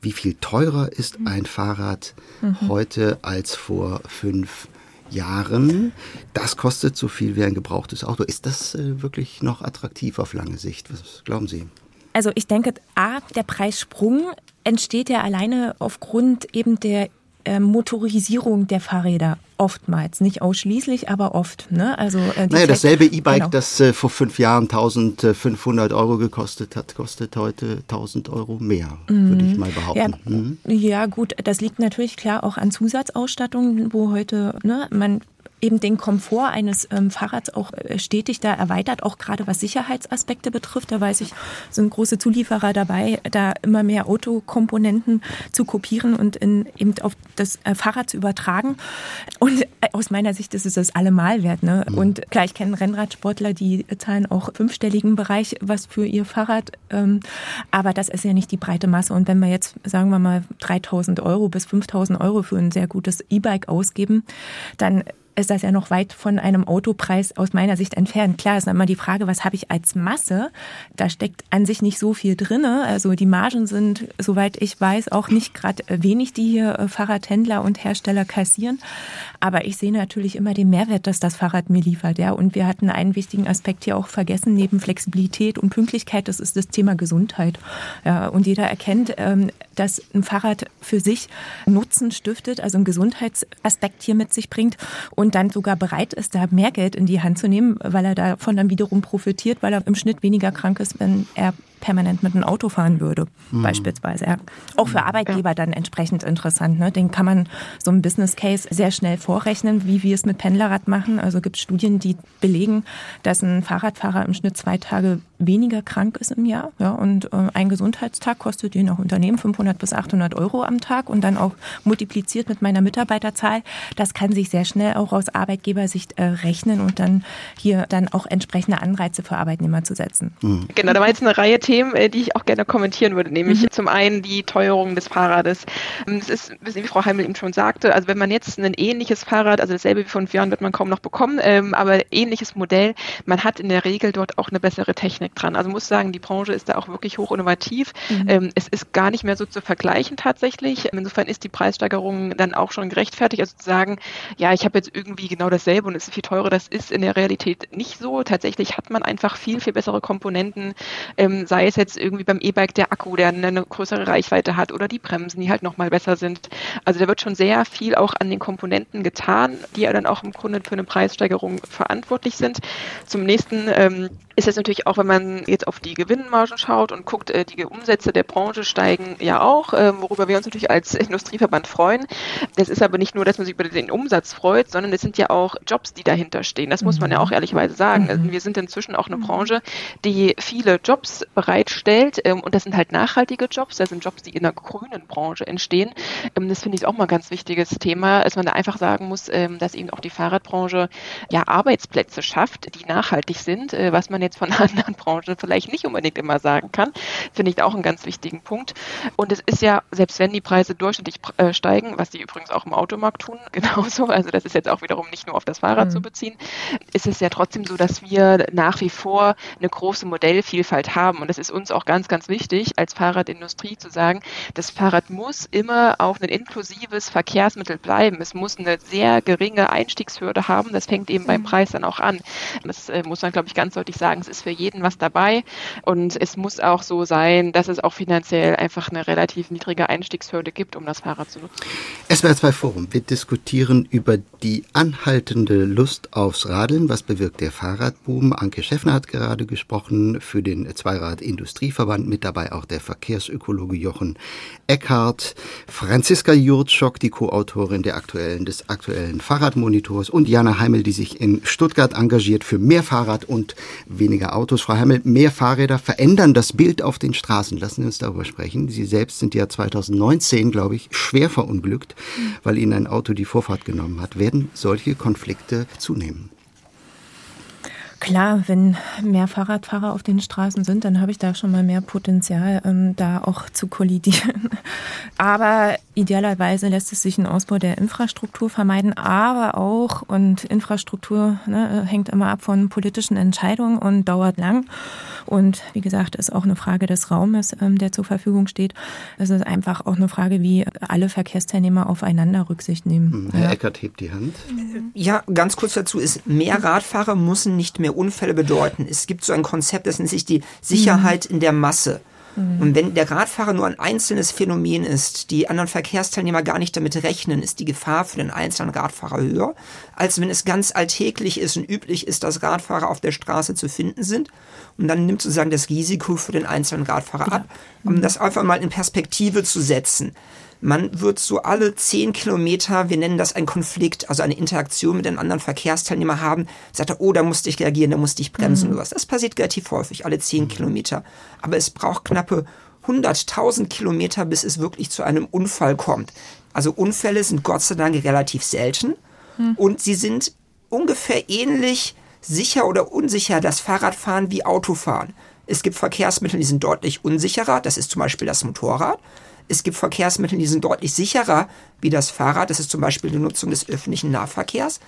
Wie viel teurer ist ein Fahrrad mhm. heute als vor fünf Jahren? Das kostet so viel wie ein gebrauchtes Auto. Ist das äh, wirklich noch attraktiv auf lange Sicht? Was glauben Sie? Also ich denke, A, der Preissprung entsteht ja alleine aufgrund eben der äh, Motorisierung der Fahrräder oftmals, nicht ausschließlich, aber oft. Ne? Also, äh, naja, dasselbe E-Bike, genau. das äh, vor fünf Jahren 1500 Euro gekostet hat, kostet heute 1000 Euro mehr, mhm. würde ich mal behaupten. Ja, mhm. ja, gut, das liegt natürlich klar auch an Zusatzausstattung, wo heute ne, man eben den Komfort eines ähm, Fahrrads auch äh, stetig da erweitert, auch gerade was Sicherheitsaspekte betrifft. Da weiß ich, sind große Zulieferer dabei, da immer mehr Autokomponenten zu kopieren und in, eben auf das äh, Fahrrad zu übertragen. Und äh, aus meiner Sicht ist es das allemal wert. Ne? Mhm. Und klar, ich kenne Rennradsportler, die zahlen auch fünfstelligen Bereich was für ihr Fahrrad. Ähm, aber das ist ja nicht die breite Masse. Und wenn wir jetzt, sagen wir mal, 3000 Euro bis 5000 Euro für ein sehr gutes E-Bike ausgeben, dann ist das ja noch weit von einem Autopreis aus meiner Sicht entfernt. Klar ist immer die Frage, was habe ich als Masse? Da steckt an sich nicht so viel drinne. Also die Margen sind, soweit ich weiß, auch nicht gerade wenig, die hier äh, Fahrradhändler und Hersteller kassieren. Aber ich sehe natürlich immer den Mehrwert, dass das Fahrrad mir liefert. Ja, und wir hatten einen wichtigen Aspekt hier auch vergessen neben Flexibilität und Pünktlichkeit. Das ist das Thema Gesundheit. Ja, und jeder erkennt, ähm, dass ein Fahrrad für sich Nutzen stiftet, also einen Gesundheitsaspekt hier mit sich bringt. Und und dann sogar bereit ist, da mehr Geld in die Hand zu nehmen, weil er davon dann wiederum profitiert, weil er im Schnitt weniger krank ist, wenn er permanent mit einem Auto fahren würde, mhm. beispielsweise. Ja. Auch für Arbeitgeber ja. dann entsprechend interessant. Ne? Den kann man so ein Business Case sehr schnell vorrechnen, wie wir es mit Pendlerrad machen. Also gibt es Studien, die belegen, dass ein Fahrradfahrer im Schnitt zwei Tage weniger krank ist im Jahr. Ja, und äh, ein Gesundheitstag kostet je nach Unternehmen 500 bis 800 Euro am Tag und dann auch multipliziert mit meiner Mitarbeiterzahl. Das kann sich sehr schnell auch aus Arbeitgebersicht äh, rechnen und dann hier dann auch entsprechende Anreize für Arbeitnehmer zu setzen. Mhm. Genau, da war jetzt eine Reihe Themen, äh, die ich auch gerne kommentieren würde, nämlich mhm. zum einen die Teuerung des Fahrrades. Ähm, es ist, wie Frau Heimel eben schon sagte, also wenn man jetzt ein ähnliches Fahrrad, also dasselbe wie vor fünf Jahren wird man kaum noch bekommen, ähm, aber ähnliches Modell, man hat in der Regel dort auch eine bessere Technik dran. Also muss sagen, die Branche ist da auch wirklich hoch innovativ. Mhm. Ähm, es ist gar nicht mehr so zu vergleichen tatsächlich. Insofern ist die Preissteigerung dann auch schon gerechtfertigt. Also zu sagen, ja, ich habe jetzt irgendwie genau dasselbe und es ist viel teurer, das ist in der Realität nicht so. Tatsächlich hat man einfach viel, viel bessere Komponenten, ähm, sei es jetzt irgendwie beim E-Bike der Akku, der eine größere Reichweite hat oder die Bremsen, die halt nochmal besser sind. Also da wird schon sehr viel auch an den Komponenten getan, die ja dann auch im Grunde für eine Preissteigerung verantwortlich sind. Zum nächsten ähm, ist es natürlich auch, wenn man jetzt auf die Gewinnmargen schaut und guckt, äh, die Umsätze der Branche steigen ja auch, äh, worüber wir uns natürlich als *laughs* Industrieverband freuen. Es ist aber nicht nur, dass man sich über den Umsatz freut, sondern es sind ja auch Jobs, die dahinter stehen. Das muss man ja auch mhm. ehrlicherweise sagen. Also wir sind inzwischen auch eine mhm. Branche, die viele Jobs bereitstellt ähm, und das sind halt nachhaltige Jobs, das sind Jobs, die in der grünen Branche entstehen. Ähm, das finde ich auch mal ein ganz wichtiges Thema, dass man da einfach sagen muss, ähm, dass eben auch die Fahrradbranche ja Arbeitsplätze schafft, die nachhaltig sind, äh, was man jetzt von *laughs* anderen Branchen vielleicht nicht unbedingt immer sagen kann, finde ich auch einen ganz wichtigen Punkt. Und es ist ja, selbst wenn die Preise durchschnittlich äh, steigen, was die übrigens auch im Automarkt tun, *laughs* genauso, also das ist jetzt auch wiederum nicht nur auf das Fahrrad mhm. zu beziehen, ist es ja trotzdem so, dass wir nach wie vor eine große Modellvielfalt haben. Und das ist uns auch ganz, ganz wichtig, als Fahrradindustrie zu sagen, das Fahrrad muss immer auch ein inklusives Verkehrsmittel bleiben. Es muss eine sehr geringe Einstiegshürde haben. Das fängt eben beim mhm. Preis dann auch an. Das äh, muss man, glaube ich, ganz deutlich sagen sagen, es ist für jeden was dabei und es muss auch so sein, dass es auch finanziell einfach eine relativ niedrige Einstiegshürde gibt, um das Fahrrad zu nutzen. SWR 2 Forum. Wir diskutieren über die anhaltende Lust aufs Radeln. Was bewirkt der Fahrradboom? Anke Schäffner hat gerade gesprochen für den Zweirad Industrieverband, mit dabei auch der Verkehrsökologe Jochen Eckhardt, Franziska Jurczok, die Co-Autorin der aktuellen, des aktuellen Fahrradmonitors und Jana Heimel, die sich in Stuttgart engagiert für mehr Fahrrad und weniger Autos. Frau Heimel, mehr Fahrräder verändern das Bild auf den Straßen. Lassen Sie uns darüber sprechen. Sie selbst sind ja 2019, glaube ich, schwer verunglückt, weil Ihnen ein Auto die Vorfahrt genommen hat. Werden solche Konflikte zunehmen? Klar, wenn mehr Fahrradfahrer auf den Straßen sind, dann habe ich da schon mal mehr Potenzial, ähm, da auch zu kollidieren. *laughs* Aber idealerweise lässt es sich ein Ausbau der Infrastruktur vermeiden, aber auch, und Infrastruktur ne, hängt immer ab von politischen Entscheidungen und dauert lang. Und wie gesagt, ist auch eine Frage des Raumes, ähm, der zur Verfügung steht. Es ist einfach auch eine Frage, wie alle Verkehrsteilnehmer aufeinander Rücksicht nehmen. Hm, Herr ja. Eckert hebt die Hand. Ja, ganz kurz dazu ist, mehr Radfahrer müssen nicht mehr Unfälle bedeuten. Es gibt so ein Konzept, das nennt sich die Sicherheit in der Masse. Mhm. Und wenn der Radfahrer nur ein einzelnes Phänomen ist, die anderen Verkehrsteilnehmer gar nicht damit rechnen, ist die Gefahr für den einzelnen Radfahrer höher, als wenn es ganz alltäglich ist und üblich ist, dass Radfahrer auf der Straße zu finden sind. Und dann nimmt sozusagen das Risiko für den einzelnen Radfahrer ab, um das einfach mal in Perspektive zu setzen. Man wird so alle zehn Kilometer, wir nennen das ein Konflikt, also eine Interaktion mit einem anderen Verkehrsteilnehmer haben, sagt er, oh, da musste ich reagieren, da musste ich bremsen mhm. oder was. Das passiert relativ häufig, alle zehn mhm. Kilometer. Aber es braucht knappe 100.000 Kilometer, bis es wirklich zu einem Unfall kommt. Also Unfälle sind Gott sei Dank relativ selten mhm. und sie sind ungefähr ähnlich sicher oder unsicher das Fahrradfahren wie Autofahren. Es gibt Verkehrsmittel, die sind deutlich unsicherer, das ist zum Beispiel das Motorrad. Es gibt Verkehrsmittel, die sind deutlich sicherer wie das Fahrrad. Das ist zum Beispiel die Nutzung des öffentlichen Nahverkehrs.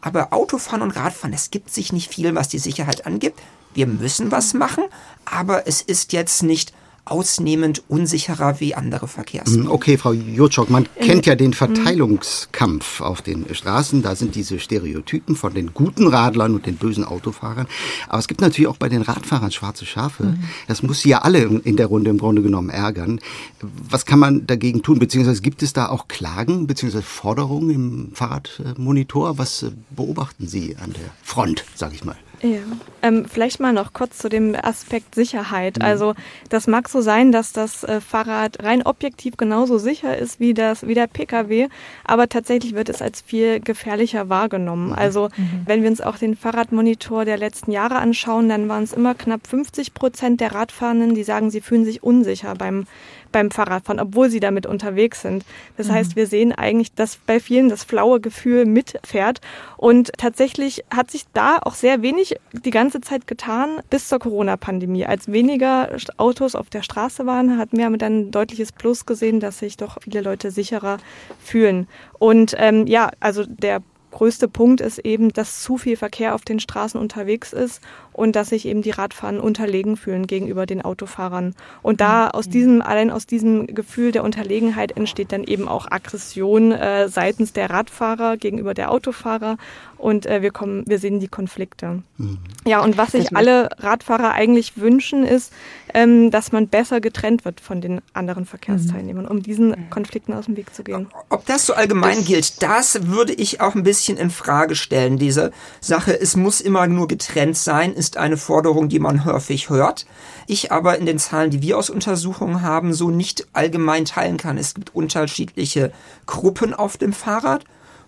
Aber Autofahren und Radfahren, es gibt sich nicht viel, was die Sicherheit angibt. Wir müssen was machen, aber es ist jetzt nicht ausnehmend unsicherer wie andere Verkehrsmittel. Hm, okay, Frau Jutschok, man kennt ja den Verteilungskampf auf den Straßen. Da sind diese Stereotypen von den guten Radlern und den bösen Autofahrern. Aber es gibt natürlich auch bei den Radfahrern schwarze Schafe. Das muss sie ja alle in der Runde im Grunde genommen ärgern. Was kann man dagegen tun? Beziehungsweise gibt es da auch Klagen beziehungsweise Forderungen im Fahrradmonitor? Was beobachten Sie an der Front, sage ich mal? Ja. Ähm, vielleicht mal noch kurz zu dem Aspekt Sicherheit. Mhm. Also das mag so sein, dass das äh, Fahrrad rein objektiv genauso sicher ist wie das wie der Pkw, aber tatsächlich wird es als viel gefährlicher wahrgenommen. Mhm. Also mhm. wenn wir uns auch den Fahrradmonitor der letzten Jahre anschauen, dann waren es immer knapp 50 Prozent der Radfahrenden, die sagen, sie fühlen sich unsicher beim beim Fahrradfahren, obwohl sie damit unterwegs sind. Das mhm. heißt, wir sehen eigentlich, dass bei vielen das flaue Gefühl mitfährt. Und tatsächlich hat sich da auch sehr wenig die ganze Zeit getan bis zur Corona-Pandemie. Als weniger Autos auf der Straße waren, hatten wir mit ein deutliches Plus gesehen, dass sich doch viele Leute sicherer fühlen. Und ähm, ja, also der größte Punkt ist eben, dass zu viel Verkehr auf den Straßen unterwegs ist und dass sich eben die Radfahrer unterlegen fühlen gegenüber den Autofahrern. Und da mhm. aus diesem, allein aus diesem Gefühl der Unterlegenheit entsteht dann eben auch Aggression äh, seitens der Radfahrer gegenüber der Autofahrer und äh, wir kommen, wir sehen die Konflikte. Mhm. Ja, und was sich alle Radfahrer eigentlich wünschen, ist, ähm, dass man besser getrennt wird von den anderen Verkehrsteilnehmern, um diesen mhm. Konflikten aus dem Weg zu gehen. Ob das so allgemein gilt, das würde ich auch ein bisschen in Frage stellen. Diese Sache, es muss immer nur getrennt sein, ist eine Forderung, die man häufig hört. Ich aber in den Zahlen, die wir aus Untersuchungen haben, so nicht allgemein teilen kann. Es gibt unterschiedliche Gruppen auf dem Fahrrad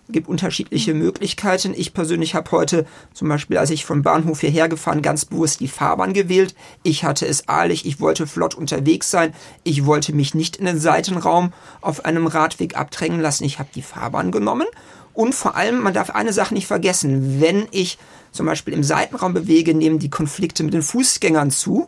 gibt unterschiedliche Möglichkeiten. Ich persönlich habe heute zum Beispiel, als ich vom Bahnhof hierher gefahren, ganz bewusst die Fahrbahn gewählt. Ich hatte es eilig, ich wollte flott unterwegs sein. Ich wollte mich nicht in den Seitenraum auf einem Radweg abdrängen lassen. Ich habe die Fahrbahn genommen. Und vor allem, man darf eine Sache nicht vergessen. Wenn ich zum Beispiel im Seitenraum bewege, nehmen die Konflikte mit den Fußgängern zu.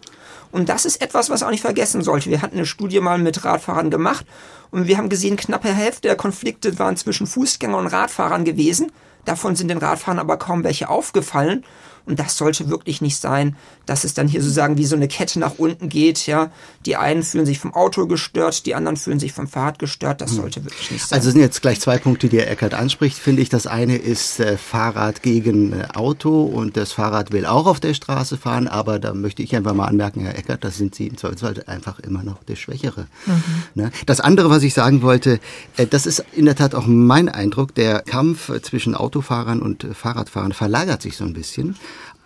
Und das ist etwas, was auch nicht vergessen sollte. Wir hatten eine Studie mal mit Radfahrern gemacht und wir haben gesehen, knappe Hälfte der Konflikte waren zwischen Fußgängern und Radfahrern gewesen. Davon sind den Radfahrern aber kaum welche aufgefallen. Und das sollte wirklich nicht sein, dass es dann hier sozusagen wie so eine Kette nach unten geht. Ja, die einen fühlen sich vom Auto gestört, die anderen fühlen sich vom Fahrrad gestört. Das hm. sollte wirklich nicht sein. Also sind jetzt gleich zwei Punkte, die Herr Eckert anspricht, finde ich. Das eine ist äh, Fahrrad gegen äh, Auto und das Fahrrad will auch auf der Straße fahren, aber da möchte ich einfach mal anmerken, Herr Eckert, da sind Sie im Zweifelsfall einfach immer noch der Schwächere. Mhm. Ne? Das andere, was ich sagen wollte, äh, das ist in der Tat auch mein Eindruck, der Kampf äh, zwischen Autofahrern und äh, Fahrradfahrern verlagert sich so ein bisschen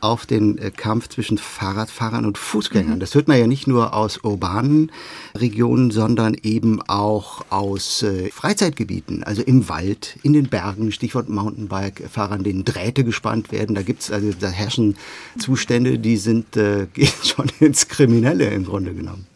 auf den äh, Kampf zwischen Fahrradfahrern und Fußgängern. Mhm. Das hört man ja nicht nur aus urbanen Regionen, sondern eben auch aus äh, Freizeitgebieten, also im Wald, in den Bergen, Stichwort Mountainbike-Fahrern, denen Drähte gespannt werden. Da gibt's also, da herrschen Zustände, die sind, äh, *laughs* gehen schon ins Kriminelle im Grunde genommen.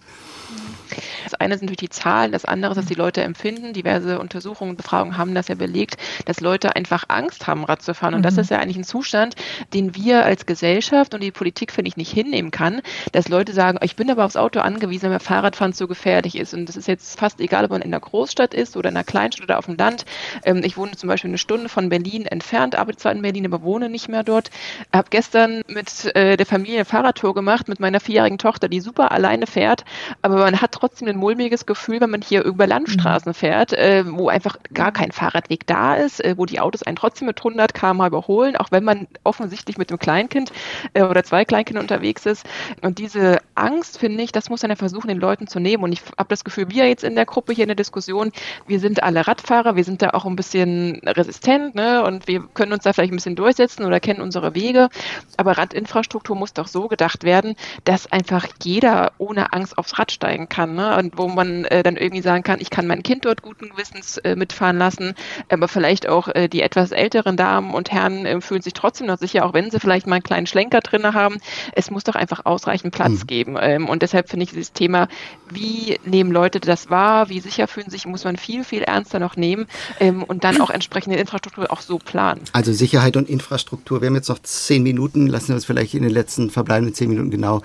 Das eine sind natürlich die Zahlen, das andere ist, dass die Leute empfinden. Diverse Untersuchungen und Befragungen haben das ja belegt, dass Leute einfach Angst haben, Rad zu fahren. Und mhm. das ist ja eigentlich ein Zustand, den wir als Gesellschaft und die Politik, finde ich, nicht hinnehmen kann, dass Leute sagen, ich bin aber aufs Auto angewiesen, weil Fahrradfahren so gefährlich ist. Und das ist jetzt fast egal, ob man in einer Großstadt ist oder in einer Kleinstadt oder auf dem Land. Ähm, ich wohne zum Beispiel eine Stunde von Berlin entfernt, arbeite zwar in Berlin, aber wohne nicht mehr dort. Habe gestern mit äh, der Familie eine Fahrradtour gemacht mit meiner vierjährigen Tochter, die super alleine fährt, aber man hat trotzdem ein mulmiges Gefühl, wenn man hier über Landstraßen mhm. fährt, äh, wo einfach gar kein Fahrradweg da ist, äh, wo die Autos einen trotzdem mit 100 km überholen, auch wenn man offensichtlich mit einem Kleinkind äh, oder zwei Kleinkindern unterwegs ist. Und diese Angst, finde ich, das muss man ja versuchen, den Leuten zu nehmen. Und ich habe das Gefühl, wir jetzt in der Gruppe hier in der Diskussion, wir sind alle Radfahrer, wir sind da auch ein bisschen resistent ne? und wir können uns da vielleicht ein bisschen durchsetzen oder kennen unsere Wege. Aber Radinfrastruktur muss doch so gedacht werden, dass einfach jeder ohne Angst aufs Rad steigen kann. Ne? und wo man äh, dann irgendwie sagen kann, ich kann mein Kind dort guten Gewissens äh, mitfahren lassen, aber vielleicht auch äh, die etwas älteren Damen und Herren äh, fühlen sich trotzdem noch sicher, auch wenn sie vielleicht mal einen kleinen Schlenker drin haben. Es muss doch einfach ausreichend Platz mhm. geben. Ähm, und deshalb finde ich dieses Thema, wie nehmen Leute das wahr, wie sicher fühlen sich, muss man viel, viel ernster noch nehmen ähm, und dann auch entsprechende Infrastruktur auch so planen. Also Sicherheit und Infrastruktur. Wir haben jetzt noch zehn Minuten, lassen wir uns vielleicht in den letzten verbleibenden zehn Minuten genau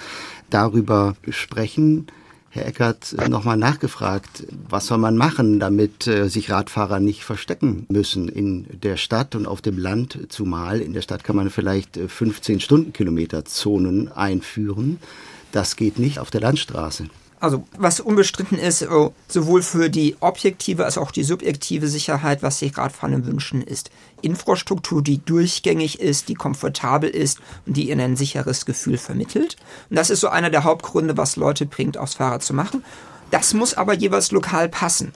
darüber sprechen. Herr Eckert nochmal nachgefragt, was soll man machen, damit äh, sich Radfahrer nicht verstecken müssen in der Stadt und auf dem Land, zumal in der Stadt kann man vielleicht 15 äh, Stundenkilometer Zonen einführen. Das geht nicht auf der Landstraße. Also was unbestritten ist, oh, sowohl für die objektive als auch die subjektive Sicherheit, was sich Radfahrer wünschen, ist Infrastruktur, die durchgängig ist, die komfortabel ist und die ihnen ein sicheres Gefühl vermittelt. Und das ist so einer der Hauptgründe, was Leute bringt, aufs Fahrrad zu machen. Das muss aber jeweils lokal passen.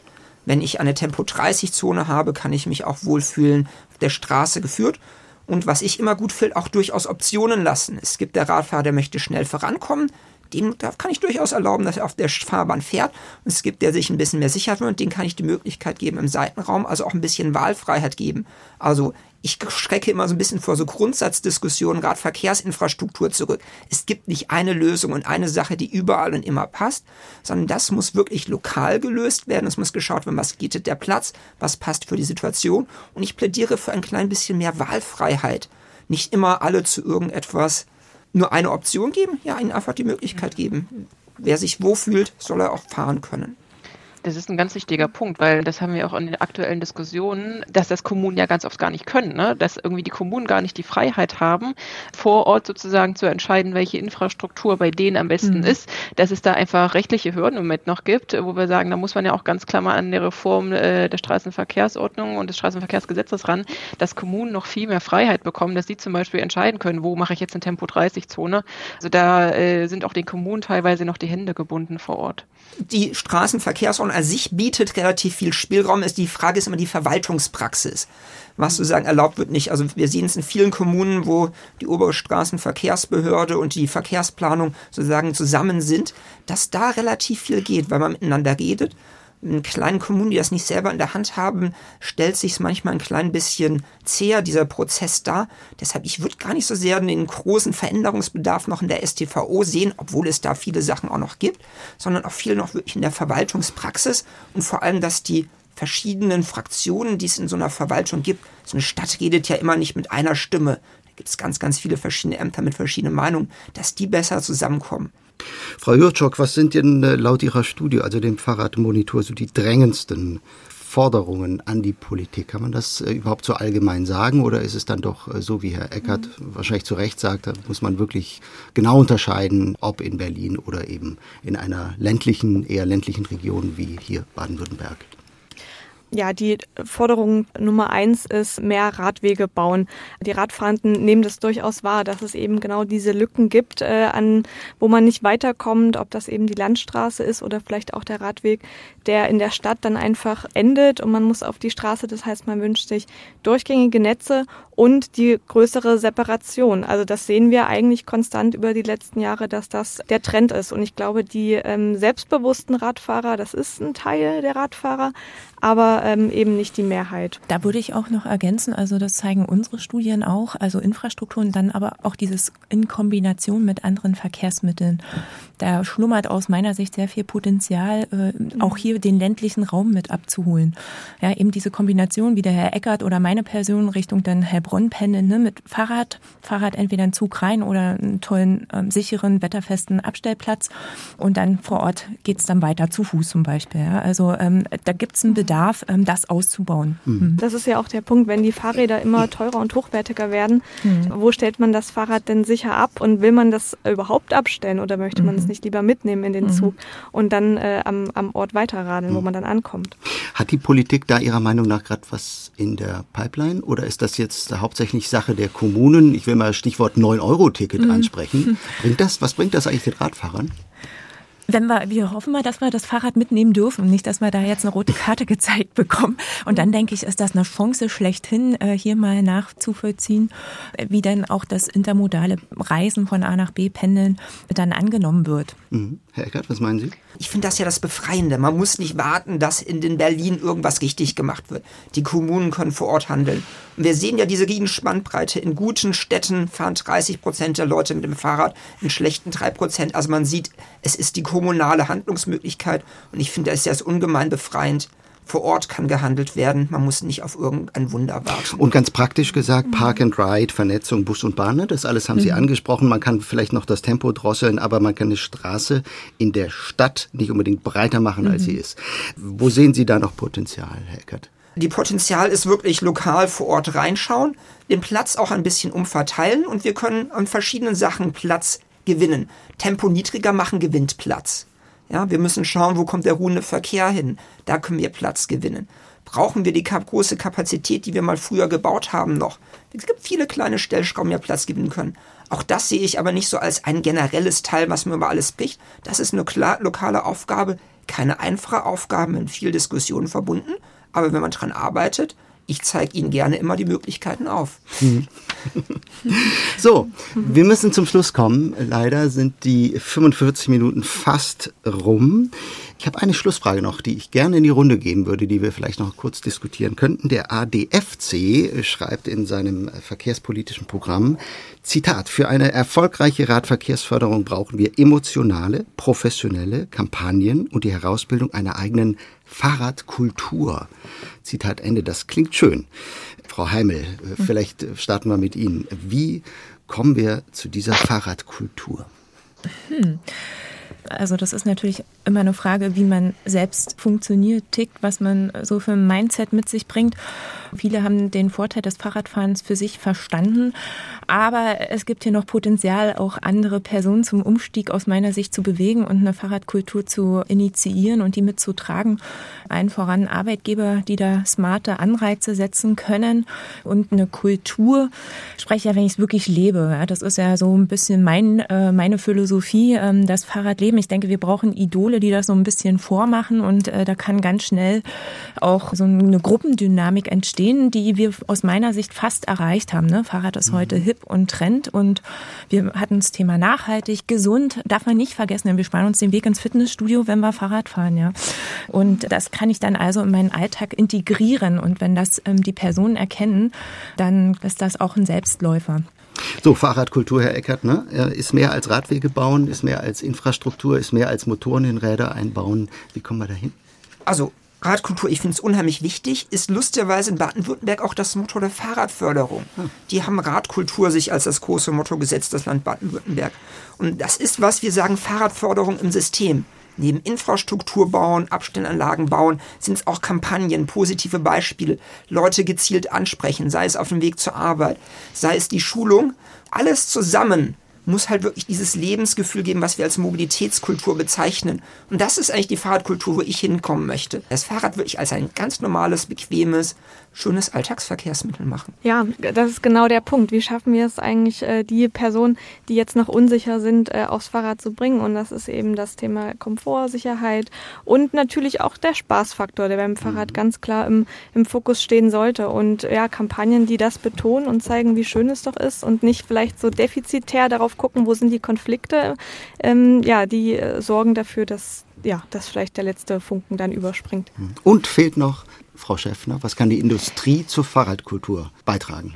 Wenn ich eine Tempo-30-Zone habe, kann ich mich auch wohlfühlen, auf der Straße geführt. Und was ich immer gut finde, auch durchaus Optionen lassen. Es gibt der Radfahrer, der möchte schnell vorankommen dem kann ich durchaus erlauben, dass er auf der Fahrbahn fährt. Und es gibt, der sich ein bisschen mehr Sicherheit und den kann ich die Möglichkeit geben im Seitenraum, also auch ein bisschen Wahlfreiheit geben. Also ich schrecke immer so ein bisschen vor so Grundsatzdiskussionen, gerade Verkehrsinfrastruktur zurück. Es gibt nicht eine Lösung und eine Sache, die überall und immer passt, sondern das muss wirklich lokal gelöst werden. Es muss geschaut werden, was bietet der Platz, was passt für die Situation. Und ich plädiere für ein klein bisschen mehr Wahlfreiheit. Nicht immer alle zu irgendetwas nur eine Option geben, ja, ihnen einfach die Möglichkeit geben. Wer sich wo fühlt, soll er auch fahren können. Das ist ein ganz wichtiger Punkt, weil das haben wir auch in den aktuellen Diskussionen, dass das Kommunen ja ganz oft gar nicht können, ne? dass irgendwie die Kommunen gar nicht die Freiheit haben, vor Ort sozusagen zu entscheiden, welche Infrastruktur bei denen am besten mhm. ist, dass es da einfach rechtliche Hürden im Moment noch gibt, wo wir sagen, da muss man ja auch ganz klar mal an der Reform äh, der Straßenverkehrsordnung und des Straßenverkehrsgesetzes ran, dass Kommunen noch viel mehr Freiheit bekommen, dass sie zum Beispiel entscheiden können, wo mache ich jetzt eine Tempo-30-Zone. Also da äh, sind auch den Kommunen teilweise noch die Hände gebunden vor Ort. Die Straßenverkehrsordnung an sich bietet relativ viel Spielraum. Ist die Frage ist immer die Verwaltungspraxis. Was sozusagen erlaubt wird nicht. Also wir sehen es in vielen Kommunen, wo die obere Straßenverkehrsbehörde und die Verkehrsplanung sozusagen zusammen sind, dass da relativ viel geht, weil man miteinander redet in kleinen Kommunen, die das nicht selber in der Hand haben, stellt sich manchmal ein klein bisschen zäher, dieser Prozess dar. Deshalb, ich würde gar nicht so sehr den großen Veränderungsbedarf noch in der STVO sehen, obwohl es da viele Sachen auch noch gibt, sondern auch viel noch wirklich in der Verwaltungspraxis und vor allem, dass die verschiedenen Fraktionen, die es in so einer Verwaltung gibt, so eine Stadt redet ja immer nicht mit einer Stimme. Da gibt es ganz, ganz viele verschiedene Ämter mit verschiedenen Meinungen, dass die besser zusammenkommen. Frau Jurczok, was sind denn äh, laut Ihrer Studie, also dem Fahrradmonitor, so die drängendsten Forderungen an die Politik? Kann man das äh, überhaupt so allgemein sagen oder ist es dann doch äh, so, wie Herr Eckert mhm. wahrscheinlich zu Recht sagt, da muss man wirklich genau unterscheiden, ob in Berlin oder eben in einer ländlichen, eher ländlichen Region wie hier Baden-Württemberg? Ja, die Forderung Nummer eins ist mehr Radwege bauen. Die Radfahrenden nehmen das durchaus wahr, dass es eben genau diese Lücken gibt, äh, an wo man nicht weiterkommt, ob das eben die Landstraße ist oder vielleicht auch der Radweg, der in der Stadt dann einfach endet und man muss auf die Straße. Das heißt, man wünscht sich durchgängige Netze und die größere Separation. Also das sehen wir eigentlich konstant über die letzten Jahre, dass das der Trend ist. Und ich glaube, die ähm, selbstbewussten Radfahrer, das ist ein Teil der Radfahrer, aber ähm, eben nicht die Mehrheit. Da würde ich auch noch ergänzen, also das zeigen unsere Studien auch, also Infrastrukturen, dann aber auch dieses in Kombination mit anderen Verkehrsmitteln. Da schlummert aus meiner Sicht sehr viel Potenzial, äh, auch hier den ländlichen Raum mit abzuholen. Ja, eben diese Kombination, wie der Herr Eckert oder meine Person Richtung dann Heilbronn pendeln, ne, mit Fahrrad, Fahrrad entweder einen Zug rein oder einen tollen, ähm, sicheren, wetterfesten Abstellplatz und dann vor Ort geht's dann weiter zu Fuß zum Beispiel. Ja. Also ähm, da gibt's einen Bedarf das auszubauen. Mhm. mhm. Das ist ja auch der Punkt, wenn die Fahrräder immer teurer und hochwertiger werden, mhm. wo stellt man das Fahrrad denn sicher ab und will man das überhaupt abstellen oder möchte man es mhm. nicht lieber mitnehmen in den mhm. Zug und dann äh, am, am Ort weiterradeln, wo man dann ankommt? Hat die Politik da Ihrer Meinung nach gerade was in der Pipeline oder ist das jetzt hauptsächlich Sache der Kommunen? Ich will mal Stichwort 9-Euro-Ticket ansprechen. *laughs* Bringt das, was bringt das eigentlich den Radfahrern? Wenn wir, wir hoffen mal, dass wir das Fahrrad mitnehmen dürfen, nicht, dass wir da jetzt eine rote Karte *laughs* gezeigt bekommen. Und dann denke ich, ist das eine Chance schlechthin, äh, hier mal nachzuvollziehen, wie denn auch das intermodale Reisen von A nach B pendeln dann angenommen wird. Mhm. Herr Eckert, was meinen Sie? Ich finde das ja das Befreiende. Man muss nicht warten, dass in den Berlin irgendwas richtig gemacht wird. Die Kommunen können vor Ort handeln. Und wir sehen ja diese Riesenspannbreite. In guten Städten fahren 30 Prozent der Leute mit dem Fahrrad, in schlechten 3 Prozent. Also man sieht, es ist die kommunale Handlungsmöglichkeit. Und ich finde, es ist ja ungemein befreiend, vor Ort kann gehandelt werden. Man muss nicht auf irgendein Wunder warten. Und ganz praktisch gesagt, Park and Ride, Vernetzung, Bus und Bahn, ne? das alles haben Sie mhm. angesprochen. Man kann vielleicht noch das Tempo drosseln, aber man kann eine Straße in der Stadt nicht unbedingt breiter machen, als mhm. sie ist. Wo sehen Sie da noch Potenzial, Herr Eckert? Die Potenzial ist wirklich lokal vor Ort reinschauen, den Platz auch ein bisschen umverteilen und wir können an verschiedenen Sachen Platz gewinnen. Tempo niedriger machen gewinnt Platz. Ja, wir müssen schauen, wo kommt der ruhende Verkehr hin. Da können wir Platz gewinnen. Brauchen wir die große Kapazität, die wir mal früher gebaut haben, noch? Es gibt viele kleine Stellschrauben, die Platz gewinnen können. Auch das sehe ich aber nicht so als ein generelles Teil, was mir über alles spricht. Das ist eine klar lokale Aufgabe, keine einfache Aufgabe, mit viel Diskussionen verbunden. Aber wenn man daran arbeitet, ich zeige Ihnen gerne immer die Möglichkeiten auf. *laughs* So, wir müssen zum Schluss kommen. Leider sind die 45 Minuten fast rum. Ich habe eine Schlussfrage noch, die ich gerne in die Runde geben würde, die wir vielleicht noch kurz diskutieren könnten. Der ADFC schreibt in seinem verkehrspolitischen Programm, Zitat, für eine erfolgreiche Radverkehrsförderung brauchen wir emotionale, professionelle Kampagnen und die Herausbildung einer eigenen Fahrradkultur. Zitat Ende. Das klingt schön. Frau Heimel, vielleicht starten wir mit Ihnen. Wie kommen wir zu dieser Fahrradkultur? Hm. Also das ist natürlich immer eine Frage, wie man selbst funktioniert, tickt, was man so für ein Mindset mit sich bringt. Viele haben den Vorteil des Fahrradfahrens für sich verstanden, aber es gibt hier noch Potenzial, auch andere Personen zum Umstieg aus meiner Sicht zu bewegen und eine Fahrradkultur zu initiieren und die mitzutragen. Allen voran Arbeitgeber, die da smarte Anreize setzen können und eine Kultur. Ich spreche ja, wenn ich es wirklich lebe. Das ist ja so ein bisschen mein, äh, meine Philosophie, ähm, das Fahrradleben. Ich denke, wir brauchen Idole, die das so ein bisschen vormachen und äh, da kann ganz schnell auch so eine Gruppendynamik entstehen, die wir aus meiner Sicht fast erreicht haben. Ne? Fahrrad ist heute hip und Trend und wir hatten das Thema nachhaltig, gesund, darf man nicht vergessen, denn wir sparen uns den Weg ins Fitnessstudio, wenn wir Fahrrad fahren, ja. Und das kann ich dann also in meinen Alltag integrieren und wenn das ähm, die Personen erkennen, dann ist das auch ein Selbstläufer. So, Fahrradkultur, Herr Eckert, ne? ist mehr als Radwege bauen, ist mehr als Infrastruktur, ist mehr als Motoren in Räder einbauen. Wie kommen wir dahin? Also Radkultur, ich finde es unheimlich wichtig, ist lustigerweise in Baden-Württemberg auch das Motto der Fahrradförderung. Hm. Die haben Radkultur sich als das große Motto gesetzt, das Land Baden-Württemberg. Und das ist was, wir sagen Fahrradförderung im System. Neben Infrastruktur bauen, Abstellanlagen bauen, sind es auch Kampagnen, positive Beispiele, Leute gezielt ansprechen, sei es auf dem Weg zur Arbeit, sei es die Schulung. Alles zusammen muss halt wirklich dieses Lebensgefühl geben, was wir als Mobilitätskultur bezeichnen. Und das ist eigentlich die Fahrradkultur, wo ich hinkommen möchte. Das Fahrrad wirklich als ein ganz normales, bequemes, schönes Alltagsverkehrsmittel machen. Ja, das ist genau der Punkt. Wie schaffen wir es eigentlich, äh, die Personen, die jetzt noch unsicher sind, äh, aufs Fahrrad zu bringen? Und das ist eben das Thema Komfort, Sicherheit und natürlich auch der Spaßfaktor, der beim Fahrrad mhm. ganz klar im, im Fokus stehen sollte. Und ja, Kampagnen, die das betonen und zeigen, wie schön es doch ist und nicht vielleicht so defizitär darauf gucken, wo sind die Konflikte, ähm, ja, die äh, sorgen dafür, dass ja, dass vielleicht der letzte Funken dann überspringt. Und fehlt noch Frau Schäffner, was kann die Industrie zur Fahrradkultur beitragen?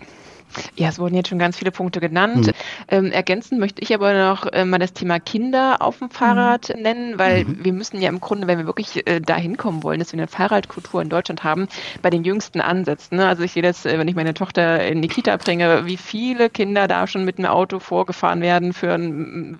Ja, es wurden jetzt schon ganz viele Punkte genannt. Mhm. Ähm, ergänzend möchte ich aber noch äh, mal das Thema Kinder auf dem Fahrrad mhm. nennen, weil mhm. wir müssen ja im Grunde, wenn wir wirklich äh, dahin kommen wollen, dass wir eine Fahrradkultur in Deutschland haben, bei den Jüngsten ansetzen. Ne? Also ich sehe das, äh, wenn ich meine Tochter in die Kita bringe, wie viele Kinder da schon mit einem Auto vorgefahren werden für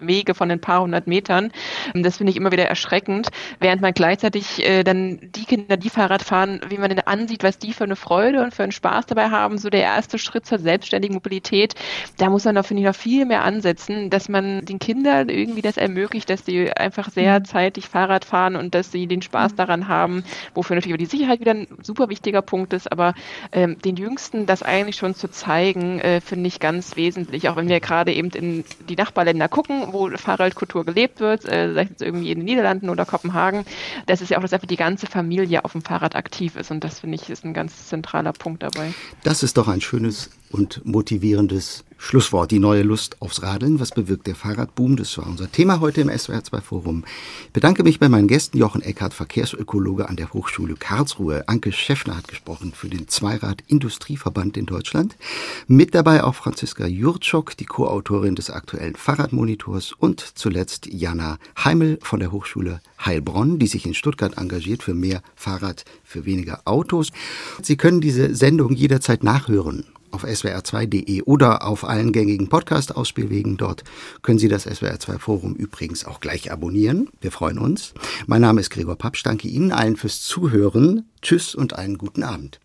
Wege von ein paar hundert Metern. Das finde ich immer wieder erschreckend, während man gleichzeitig äh, dann die Kinder, die Fahrrad fahren, wie man denn ansieht, was die für eine Freude und für einen Spaß dabei haben, so der erste Schritt zur Selbst selbstständigen Mobilität, da muss man noch, finde ich, noch viel mehr ansetzen, dass man den Kindern irgendwie das ermöglicht, dass sie einfach sehr mhm. zeitig Fahrrad fahren und dass sie den Spaß mhm. daran haben, wofür natürlich die Sicherheit wieder ein super wichtiger Punkt ist, aber ähm, den Jüngsten das eigentlich schon zu zeigen, äh, finde ich ganz wesentlich, auch wenn wir gerade eben in die Nachbarländer gucken, wo Fahrradkultur gelebt wird, äh, sei es irgendwie in den Niederlanden oder Kopenhagen, das ist ja auch, dass einfach die ganze Familie auf dem Fahrrad aktiv ist und das finde ich ist ein ganz zentraler Punkt dabei. Das ist doch ein schönes und motivierendes Schlusswort. Die neue Lust aufs Radeln. Was bewirkt der Fahrradboom? Das war unser Thema heute im SWR 2 Forum. Ich bedanke mich bei meinen Gästen Jochen Eckhardt, Verkehrsökologe an der Hochschule Karlsruhe. Anke Schäffner hat gesprochen für den Zweirad-Industrieverband in Deutschland. Mit dabei auch Franziska Jurczok, die Co-Autorin des aktuellen Fahrradmonitors und zuletzt Jana Heimel von der Hochschule Heilbronn, die sich in Stuttgart engagiert für mehr Fahrrad, für weniger Autos. Sie können diese Sendung jederzeit nachhören auf swr2.de oder auf allen gängigen Podcast-Ausspielwegen. Dort können Sie das SWR2 Forum übrigens auch gleich abonnieren. Wir freuen uns. Mein Name ist Gregor Papp. danke Ihnen allen fürs Zuhören. Tschüss und einen guten Abend.